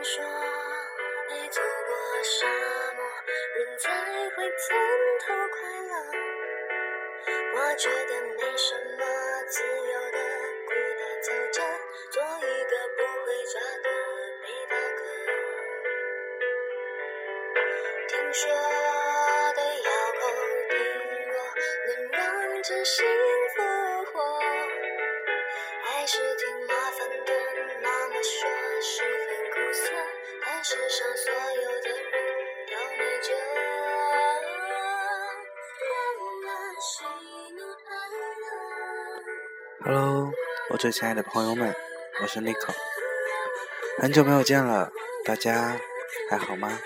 听说你走过沙漠，人才会从头快乐。我觉得没什么，自由的孤单走着，做一个不回家的背包客。听说的遥控低落，能让真心复活。还是挺麻烦的，妈妈说是很苦涩，但世上所有的人都没辙。忘了喜怒哀乐。Hello，我最亲爱的朋友们，我是 Nico，很久没有见了，大家还好吗？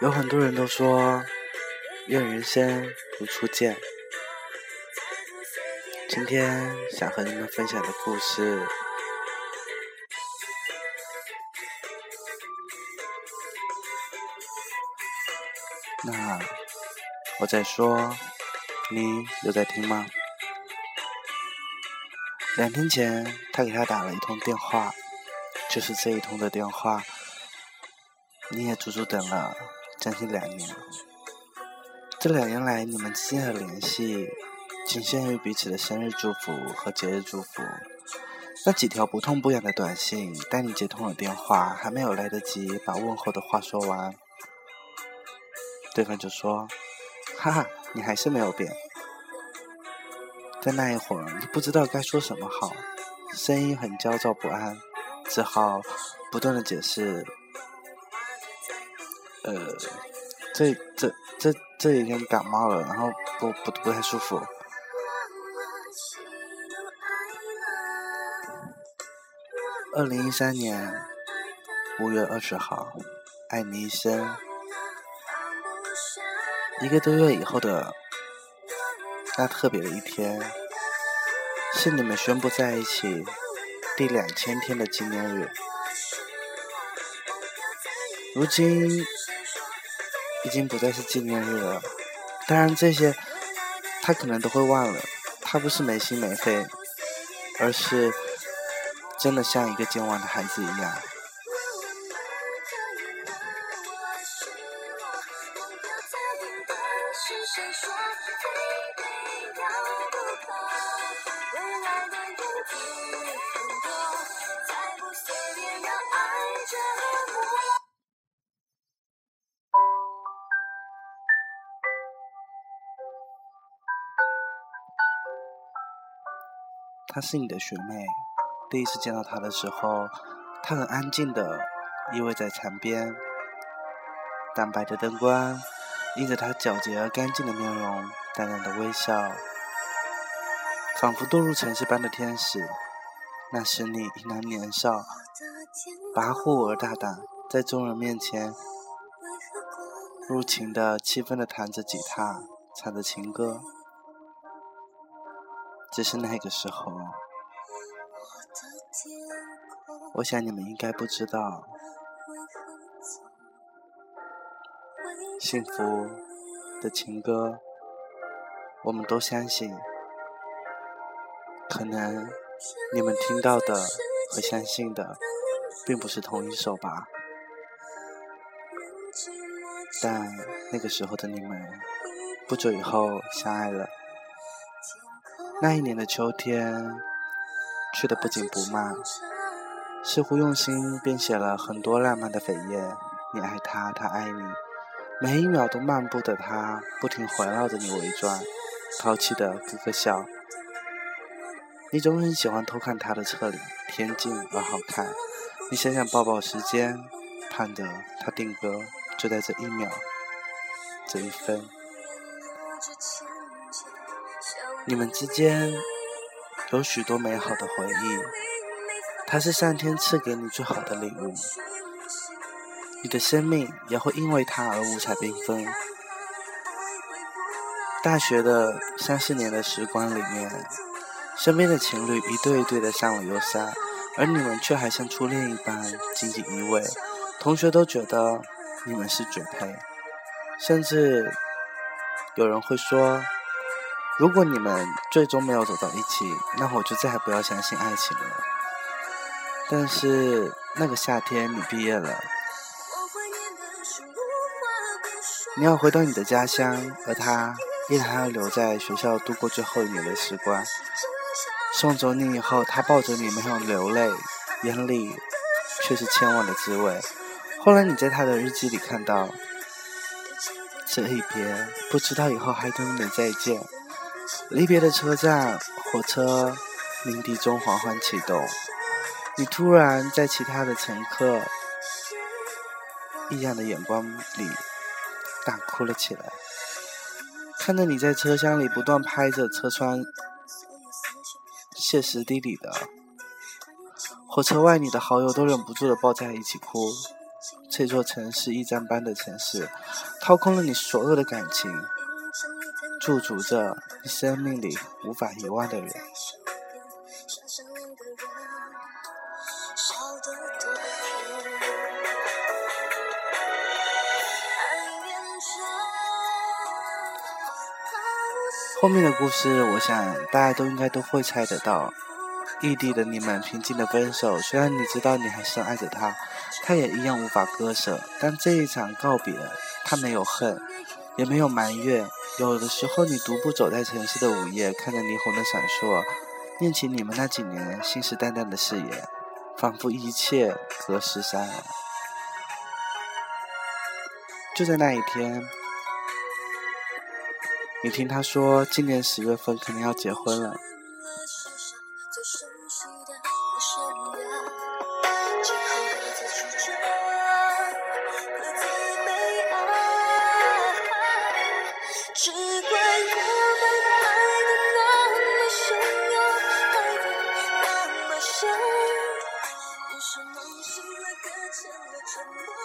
有很多人都说，愿人生如初见。今天想和你们分享的故事，那我在说，你有在听吗？两天前，他给他打了一通电话，就是这一通的电话，你也足足等了将近两年。这两年来，你们之间的联系仅限于彼此的生日祝福和节日祝福。那几条不痛不痒的短信，当你接通了电话，还没有来得及把问候的话说完，对方就说：“哈哈，你还是没有变。”在那一会儿，你不知道该说什么好，声音很焦躁不安，只好不断的解释：“呃，这这这这几天感冒了，然后不不不太舒服。”二零一三年五月二十号，爱你一生。一个多月以后的那特别的一天，是你们宣布在一起第两千天的纪念日。如今已经不再是纪念日了，当然这些他可能都会忘了。他不是没心没肺，而是真的像一个健忘的孩子一样。她是你的学妹，第一次见到她的时候，她很安静的依偎在床边，淡白的灯光映着她皎洁而干净的面容，淡淡的微笑，仿佛堕入尘世般的天使。那时你依然年少，跋扈而大胆，在众人面前入情的、气愤的弹着吉他，唱着情歌。只是那个时候，我想你们应该不知道，幸福的情歌，我们都相信，可能你们听到的和相信的，并不是同一首吧。但那个时候的你们，不久以后相爱了。那一年的秋天，去的不紧不慢，似乎用心编写了很多浪漫的扉页。你爱他，他爱你，每一秒都漫步的他，不停环绕着你围转，淘气的咯咯笑。你总很喜欢偷看他的侧脸，恬静而好看。你想想抱抱时间，盼着他定格，就在这一秒，这一分。你们之间有许多美好的回忆，它是上天赐给你最好的礼物。你的生命也会因为它而五彩缤纷。大学的三四年的时光里面，身边的情侣一对一对的上了又下，而你们却还像初恋一般紧紧依偎。同学都觉得你们是绝配，甚至有人会说。如果你们最终没有走到一起，那我就再也不要相信爱情了。但是那个夏天你毕业了，你要回到你的家乡，而他依然要留在学校度过最后一年的时光。送走你以后，他抱着你没有流泪，眼里却是千万的滋味。后来你在他的日记里看到，这一别，不知道以后还能不能再见。离别的车站，火车鸣笛中缓缓启动，你突然在其他的乘客异样的眼光里大哭了起来。看着你在车厢里不断拍着车窗。歇斯底里的，火车外，你的好友都忍不住的抱在一起哭。这座城市，驿站般的城市，掏空了你所有的感情，驻足着你生命里无法遗忘的人。后面的故事，我想大家都应该都会猜得到。异地的你们平静的分手，虽然你知道你还深爱着他，他也一样无法割舍。但这一场告别，他没有恨，也没有埋怨。有的时候，你独步走在城市的午夜，看着霓虹的闪烁，念起你们那几年信誓旦旦的誓言，仿佛一切隔世三。就在那一天。你听他说，今年十月份肯定要结婚了。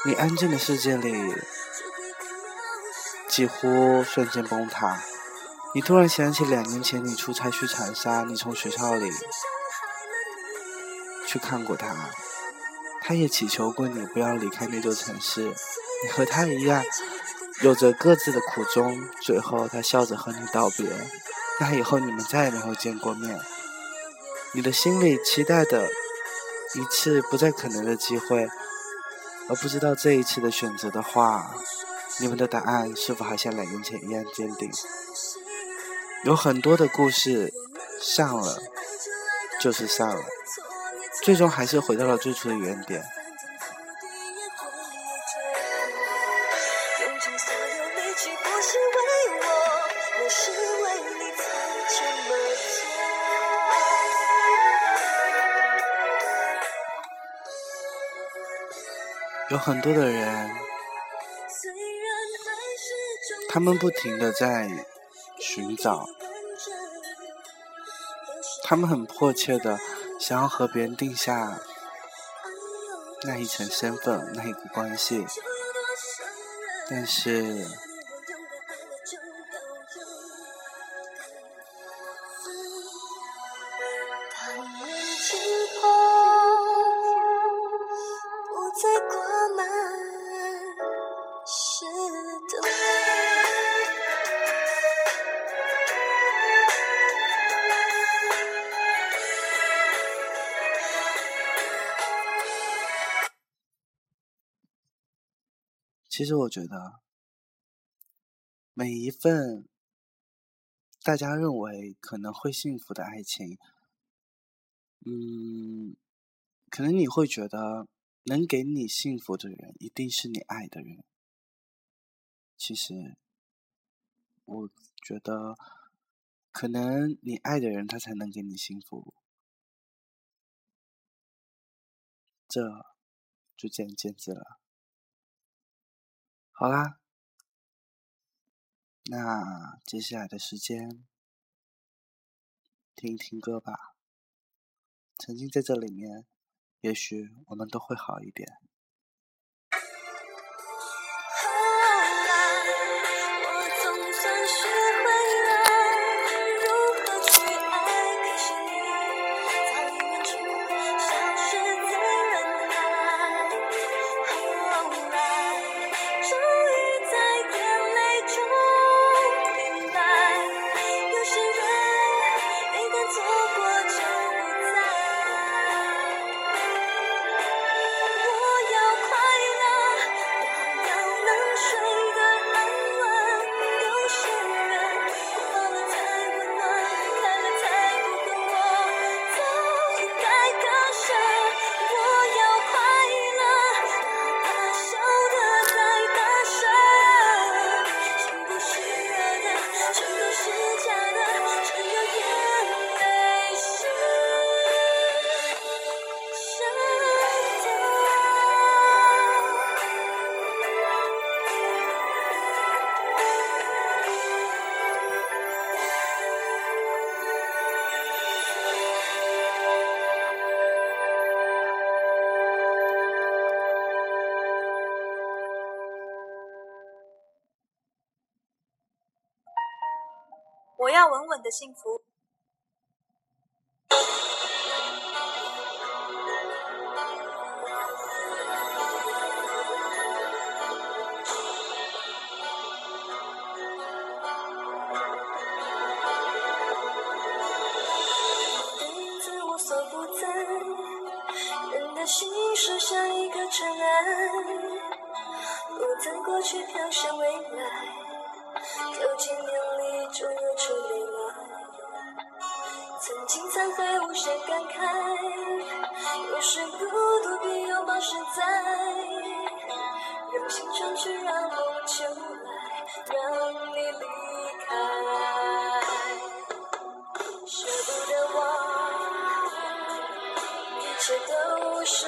你安静的世界里。几乎瞬间崩塌。你突然想起两年前你出差去长沙，你从学校里去看过他，他也祈求过你不要离开那座城市。你和他一样，有着各自的苦衷。最后他笑着和你道别，那以后你们再也没有见过面。你的心里期待的一次不再可能的机会，而不知道这一次的选择的话。你们的答案是否还像两年前一样坚定？有很多的故事，散了就是散了，最终还是回到了最初的原点。有很多的人。他们不停的在寻找，他们很迫切的想要和别人定下那一层身份，那一个关系，但是。其实我觉得，每一份大家认为可能会幸福的爱情，嗯，可能你会觉得能给你幸福的人一定是你爱的人。其实，我觉得，可能你爱的人他才能给你幸福，这就见仁见智了。好啦，那接下来的时间听一听歌吧。曾经在这里面，也许我们都会好一点。我要稳稳的幸福。影子无所不在，人的心事像一颗尘埃。不曾过去飘向未来，就千年里终有出泪来。曾经沧海无限感慨，有时孤独比拥抱实在。用心闯去，让梦就来，让你离开。舍不得忘，一切都是